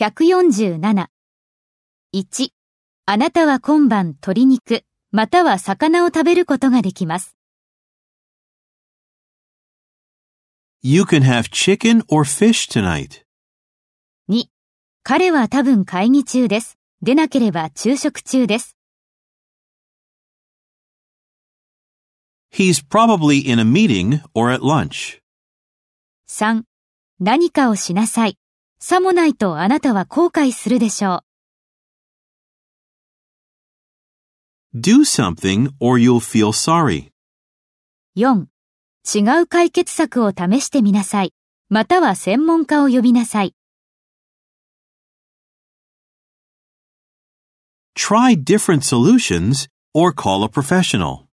147。1、あなたは今晩鶏肉、または魚を食べることができます。You can have chicken or fish tonight. 2、彼は多分会議中です。でなければ昼食中です。He's probably in a meeting or at lunch. 3、何かをしなさい。さもないとあなたは後悔するでしょう。Do something or you'll feel sorry. 4. 違う解決策を試してみなさい。または専門家を呼びなさい。Try different solutions or call a professional.